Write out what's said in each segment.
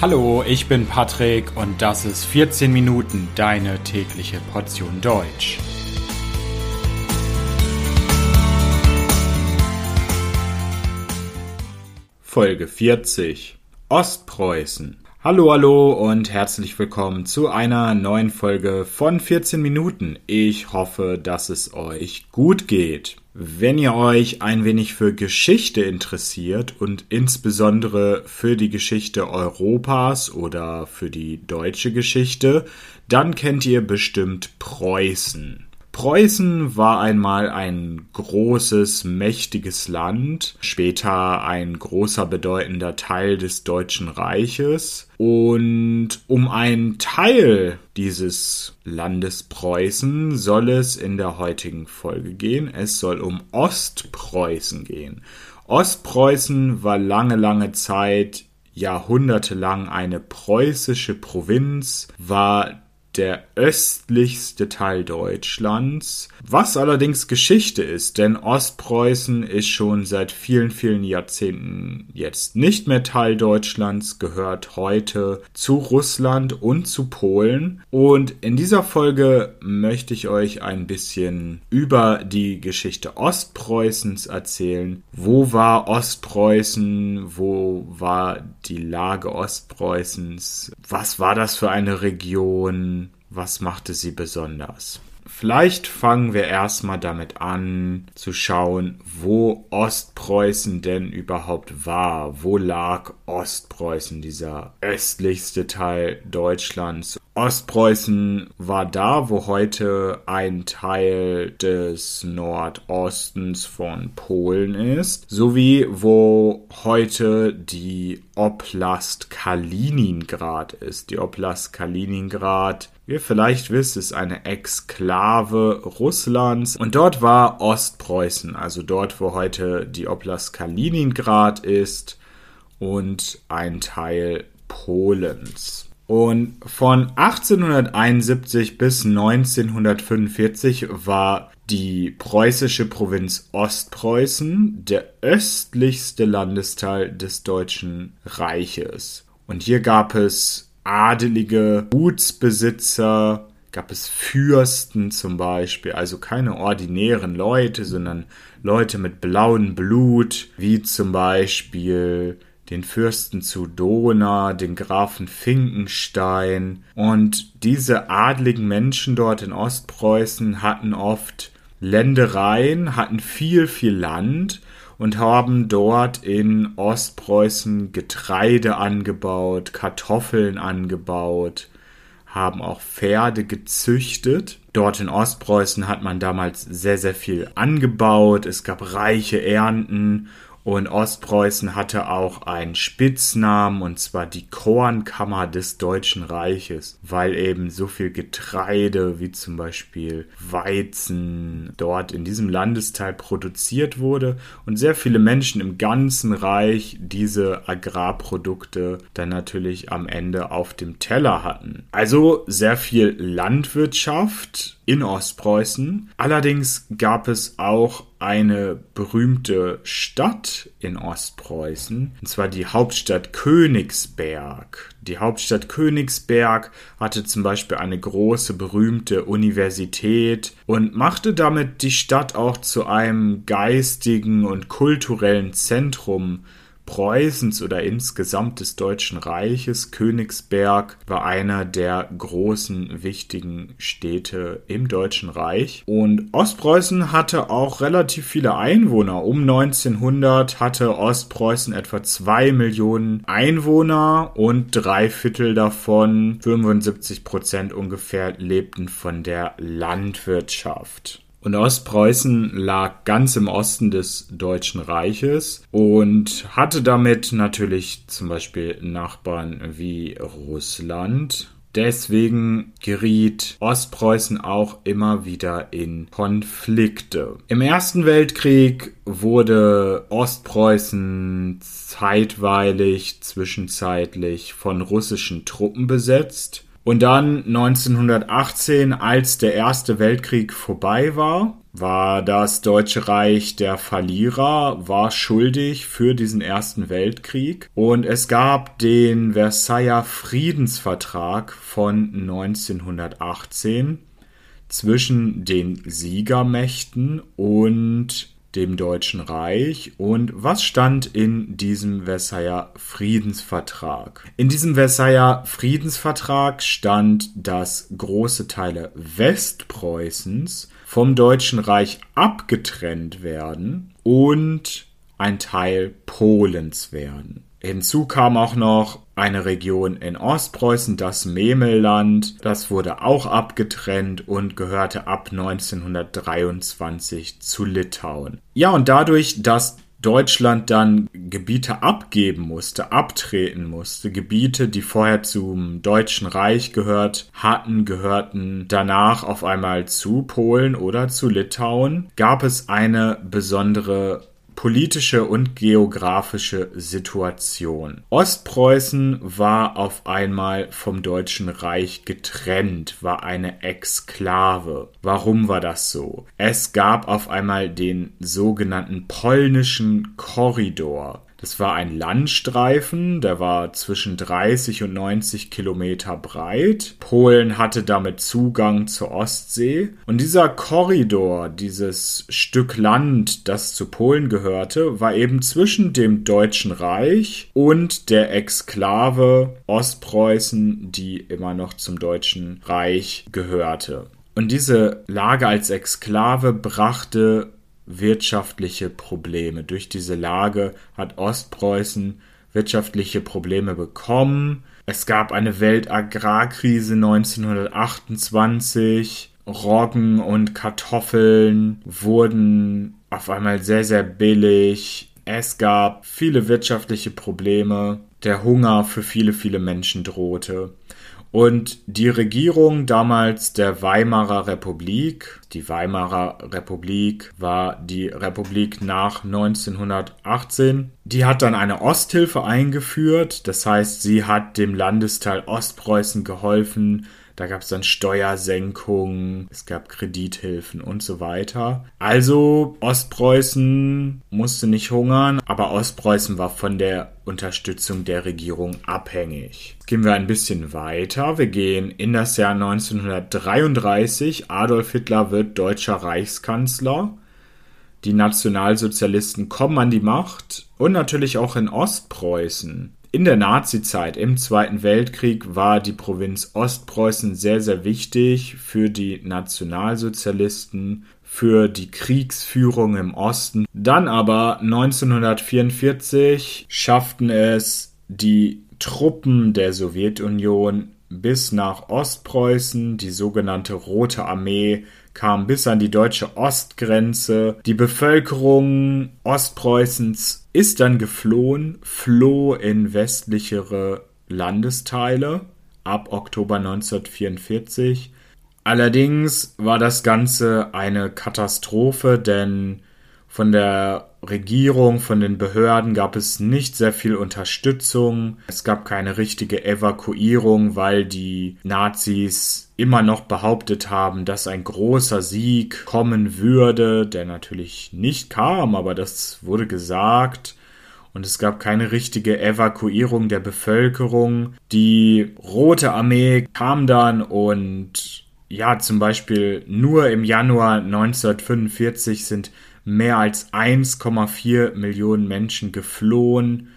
Hallo, ich bin Patrick und das ist 14 Minuten deine tägliche Portion Deutsch. Folge 40 Ostpreußen. Hallo, hallo und herzlich willkommen zu einer neuen Folge von 14 Minuten. Ich hoffe, dass es euch gut geht. Wenn ihr euch ein wenig für Geschichte interessiert und insbesondere für die Geschichte Europas oder für die deutsche Geschichte, dann kennt ihr bestimmt Preußen. Preußen war einmal ein großes, mächtiges Land, später ein großer, bedeutender Teil des Deutschen Reiches. Und um einen Teil dieses Landes Preußen soll es in der heutigen Folge gehen. Es soll um Ostpreußen gehen. Ostpreußen war lange, lange Zeit jahrhundertelang eine preußische Provinz, war der östlichste Teil Deutschlands, was allerdings Geschichte ist, denn Ostpreußen ist schon seit vielen, vielen Jahrzehnten jetzt nicht mehr Teil Deutschlands, gehört heute zu Russland und zu Polen. Und in dieser Folge möchte ich euch ein bisschen über die Geschichte Ostpreußens erzählen. Wo war Ostpreußen? Wo war die Lage Ostpreußens? Was war das für eine Region? Was machte sie besonders? Vielleicht fangen wir erstmal damit an zu schauen, wo Ostpreußen denn überhaupt war. Wo lag Ostpreußen, dieser östlichste Teil Deutschlands? Ostpreußen war da, wo heute ein Teil des Nordostens von Polen ist, sowie wo heute die Oblast Kaliningrad ist. Die Oblast Kaliningrad wie ihr vielleicht wisst, ist eine Exklave Russlands und dort war Ostpreußen, also dort, wo heute die Oblast Kaliningrad ist und ein Teil Polens. Und von 1871 bis 1945 war die preußische Provinz Ostpreußen der östlichste Landesteil des Deutschen Reiches. Und hier gab es adelige Gutsbesitzer, gab es Fürsten zum Beispiel, also keine ordinären Leute, sondern Leute mit blauem Blut, wie zum Beispiel den Fürsten zu Dona, den Grafen Finkenstein. Und diese adligen Menschen dort in Ostpreußen hatten oft Ländereien, hatten viel, viel Land und haben dort in Ostpreußen Getreide angebaut, Kartoffeln angebaut, haben auch Pferde gezüchtet. Dort in Ostpreußen hat man damals sehr, sehr viel angebaut. Es gab reiche Ernten und Ostpreußen hatte auch einen Spitznamen, und zwar die Kornkammer des Deutschen Reiches, weil eben so viel Getreide wie zum Beispiel Weizen dort in diesem Landesteil produziert wurde und sehr viele Menschen im ganzen Reich diese Agrarprodukte dann natürlich am Ende auf dem Teller hatten. Also sehr viel Landwirtschaft in Ostpreußen. Allerdings gab es auch eine berühmte Stadt in Ostpreußen, und zwar die Hauptstadt Königsberg. Die Hauptstadt Königsberg hatte zum Beispiel eine große berühmte Universität und machte damit die Stadt auch zu einem geistigen und kulturellen Zentrum Preußens oder insgesamt des Deutschen Reiches. Königsberg war einer der großen wichtigen Städte im Deutschen Reich. Und Ostpreußen hatte auch relativ viele Einwohner. Um 1900 hatte Ostpreußen etwa zwei Millionen Einwohner und drei Viertel davon, 75 Prozent ungefähr, lebten von der Landwirtschaft. Und Ostpreußen lag ganz im Osten des Deutschen Reiches und hatte damit natürlich zum Beispiel Nachbarn wie Russland. Deswegen geriet Ostpreußen auch immer wieder in Konflikte. Im Ersten Weltkrieg wurde Ostpreußen zeitweilig, zwischenzeitlich von russischen Truppen besetzt. Und dann 1918, als der Erste Weltkrieg vorbei war, war das Deutsche Reich der Verlierer, war schuldig für diesen Ersten Weltkrieg. Und es gab den Versailler Friedensvertrag von 1918 zwischen den Siegermächten und dem Deutschen Reich und was stand in diesem Versailler Friedensvertrag? In diesem Versailler Friedensvertrag stand, dass große Teile Westpreußens vom Deutschen Reich abgetrennt werden und ein Teil Polens werden. Hinzu kam auch noch eine Region in Ostpreußen, das Memelland. Das wurde auch abgetrennt und gehörte ab 1923 zu Litauen. Ja, und dadurch, dass Deutschland dann Gebiete abgeben musste, abtreten musste. Gebiete, die vorher zum Deutschen Reich gehört hatten, gehörten danach auf einmal zu Polen oder zu Litauen. Gab es eine besondere politische und geografische Situation. Ostpreußen war auf einmal vom Deutschen Reich getrennt, war eine Exklave. Warum war das so? Es gab auf einmal den sogenannten polnischen Korridor. Das war ein Landstreifen, der war zwischen 30 und 90 Kilometer breit. Polen hatte damit Zugang zur Ostsee. Und dieser Korridor, dieses Stück Land, das zu Polen gehörte, war eben zwischen dem Deutschen Reich und der Exklave Ostpreußen, die immer noch zum Deutschen Reich gehörte. Und diese Lage als Exklave brachte wirtschaftliche Probleme. Durch diese Lage hat Ostpreußen wirtschaftliche Probleme bekommen. Es gab eine Weltagrarkrise 1928. Roggen und Kartoffeln wurden auf einmal sehr, sehr billig. Es gab viele wirtschaftliche Probleme. Der Hunger für viele, viele Menschen drohte. Und die Regierung damals der Weimarer Republik, die Weimarer Republik war die Republik nach 1918, die hat dann eine Osthilfe eingeführt. Das heißt, sie hat dem Landesteil Ostpreußen geholfen, da gab es dann Steuersenkungen, es gab Kredithilfen und so weiter. Also Ostpreußen musste nicht hungern, aber Ostpreußen war von der Unterstützung der Regierung abhängig. Jetzt gehen wir ein bisschen weiter. Wir gehen in das Jahr 1933. Adolf Hitler wird deutscher Reichskanzler. Die Nationalsozialisten kommen an die Macht und natürlich auch in Ostpreußen. In der Nazizeit, im Zweiten Weltkrieg, war die Provinz Ostpreußen sehr, sehr wichtig für die Nationalsozialisten, für die Kriegsführung im Osten. Dann aber 1944 schafften es die Truppen der Sowjetunion bis nach Ostpreußen, die sogenannte Rote Armee kam bis an die deutsche Ostgrenze. Die Bevölkerung Ostpreußens ist dann geflohen, floh in westlichere Landesteile ab Oktober 1944. Allerdings war das Ganze eine Katastrophe, denn von der Regierung, von den Behörden gab es nicht sehr viel Unterstützung. Es gab keine richtige Evakuierung, weil die Nazis immer noch behauptet haben, dass ein großer Sieg kommen würde, der natürlich nicht kam, aber das wurde gesagt. Und es gab keine richtige Evakuierung der Bevölkerung. Die Rote Armee kam dann und ja, zum Beispiel nur im Januar 1945 sind mehr als 1,4 Millionen Menschen geflohen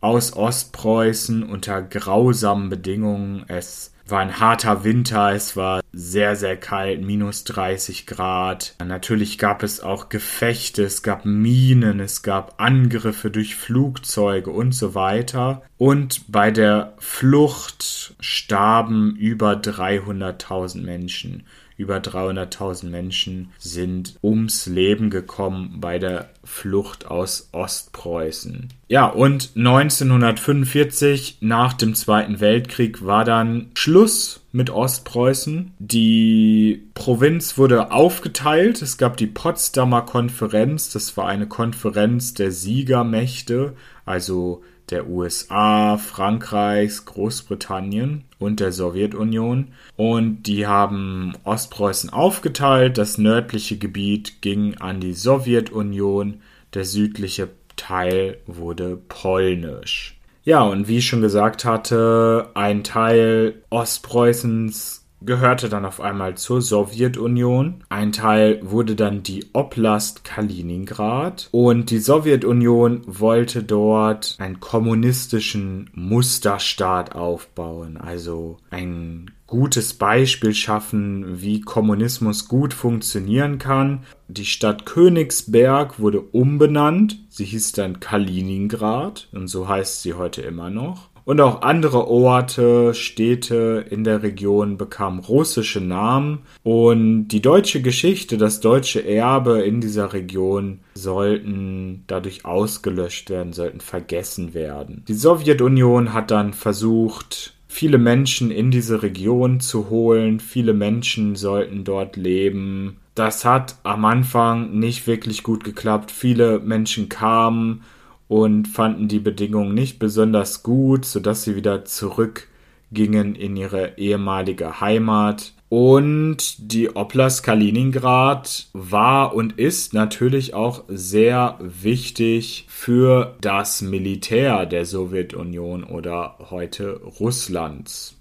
aus Ostpreußen unter grausamen Bedingungen. Es war ein harter Winter, es war sehr, sehr kalt, minus 30 Grad. Natürlich gab es auch Gefechte, es gab Minen, es gab Angriffe durch Flugzeuge und so weiter. Und bei der Flucht starben über 300.000 Menschen. Über 300.000 Menschen sind ums Leben gekommen bei der Flucht aus Ostpreußen. Ja, und 1945, nach dem Zweiten Weltkrieg, war dann Schluss mit Ostpreußen. Die Provinz wurde aufgeteilt. Es gab die Potsdamer Konferenz. Das war eine Konferenz der Siegermächte, also der USA, Frankreichs, Großbritannien und der Sowjetunion. Und die haben Ostpreußen aufgeteilt. Das nördliche Gebiet ging an die Sowjetunion, der südliche Teil wurde polnisch. Ja, und wie ich schon gesagt hatte, ein Teil Ostpreußens gehörte dann auf einmal zur Sowjetunion. Ein Teil wurde dann die Oblast Kaliningrad und die Sowjetunion wollte dort einen kommunistischen Musterstaat aufbauen, also ein gutes Beispiel schaffen, wie Kommunismus gut funktionieren kann. Die Stadt Königsberg wurde umbenannt. Sie hieß dann Kaliningrad und so heißt sie heute immer noch. Und auch andere Orte, Städte in der Region bekamen russische Namen. Und die deutsche Geschichte, das deutsche Erbe in dieser Region sollten dadurch ausgelöscht werden, sollten vergessen werden. Die Sowjetunion hat dann versucht, viele Menschen in diese Region zu holen. Viele Menschen sollten dort leben. Das hat am Anfang nicht wirklich gut geklappt. Viele Menschen kamen und fanden die Bedingungen nicht besonders gut, sodass sie wieder zurückgingen in ihre ehemalige Heimat. Und die Oblast Kaliningrad war und ist natürlich auch sehr wichtig für das Militär der Sowjetunion oder heute Russlands.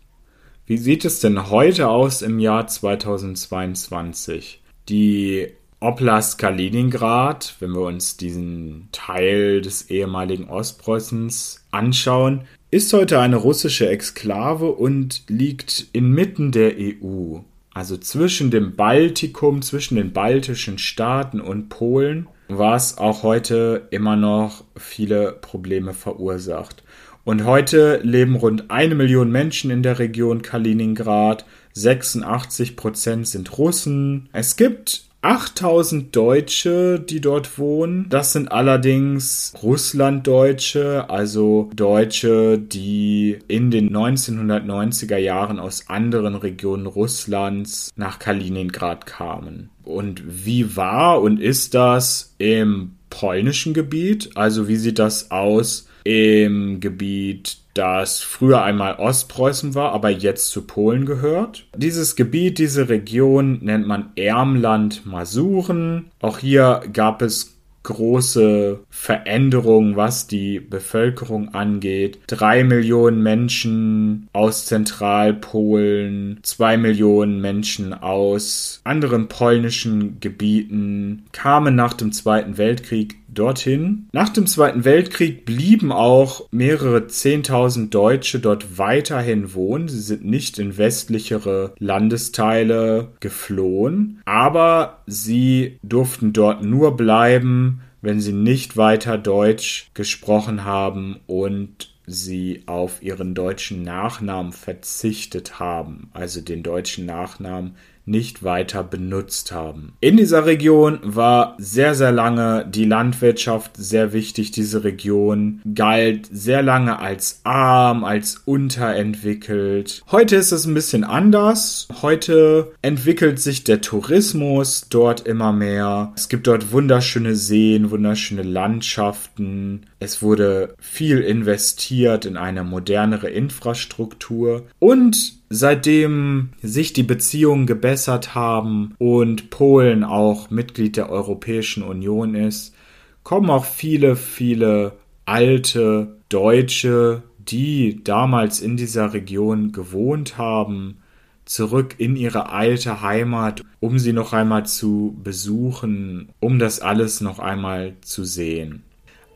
Wie sieht es denn heute aus im Jahr 2022? Die Oblast Kaliningrad, wenn wir uns diesen Teil des ehemaligen Ostpreußens anschauen, ist heute eine russische Exklave und liegt inmitten der EU. Also zwischen dem Baltikum, zwischen den baltischen Staaten und Polen, was auch heute immer noch viele Probleme verursacht. Und heute leben rund eine Million Menschen in der Region Kaliningrad. 86 Prozent sind Russen. Es gibt 8000 Deutsche, die dort wohnen. Das sind allerdings Russlanddeutsche, also Deutsche, die in den 1990er Jahren aus anderen Regionen Russlands nach Kaliningrad kamen. Und wie war und ist das im polnischen Gebiet? Also wie sieht das aus im Gebiet das früher einmal Ostpreußen war, aber jetzt zu Polen gehört. Dieses Gebiet, diese Region nennt man Ermland Masuren. Auch hier gab es große Veränderungen, was die Bevölkerung angeht. Drei Millionen Menschen aus Zentralpolen, zwei Millionen Menschen aus anderen polnischen Gebieten kamen nach dem Zweiten Weltkrieg dorthin. Nach dem Zweiten Weltkrieg blieben auch mehrere Zehntausend Deutsche dort weiterhin wohnen. Sie sind nicht in westlichere Landesteile geflohen, aber sie durften dort nur bleiben, wenn sie nicht weiter Deutsch gesprochen haben und sie auf ihren deutschen Nachnamen verzichtet haben, also den deutschen Nachnamen nicht weiter benutzt haben. In dieser Region war sehr, sehr lange die Landwirtschaft sehr wichtig. Diese Region galt sehr lange als arm, als unterentwickelt. Heute ist es ein bisschen anders. Heute entwickelt sich der Tourismus dort immer mehr. Es gibt dort wunderschöne Seen, wunderschöne Landschaften. Es wurde viel investiert in eine modernere Infrastruktur und Seitdem sich die Beziehungen gebessert haben und Polen auch Mitglied der Europäischen Union ist, kommen auch viele, viele alte Deutsche, die damals in dieser Region gewohnt haben, zurück in ihre alte Heimat, um sie noch einmal zu besuchen, um das alles noch einmal zu sehen.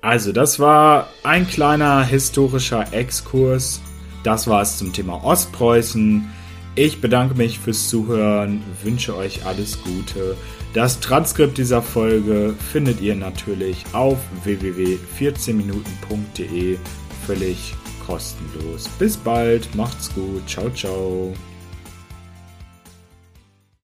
Also, das war ein kleiner historischer Exkurs das war es zum Thema Ostpreußen. Ich bedanke mich fürs Zuhören, wünsche euch alles Gute. Das Transkript dieser Folge findet ihr natürlich auf www.14minuten.de völlig kostenlos. Bis bald, macht's gut, ciao, ciao.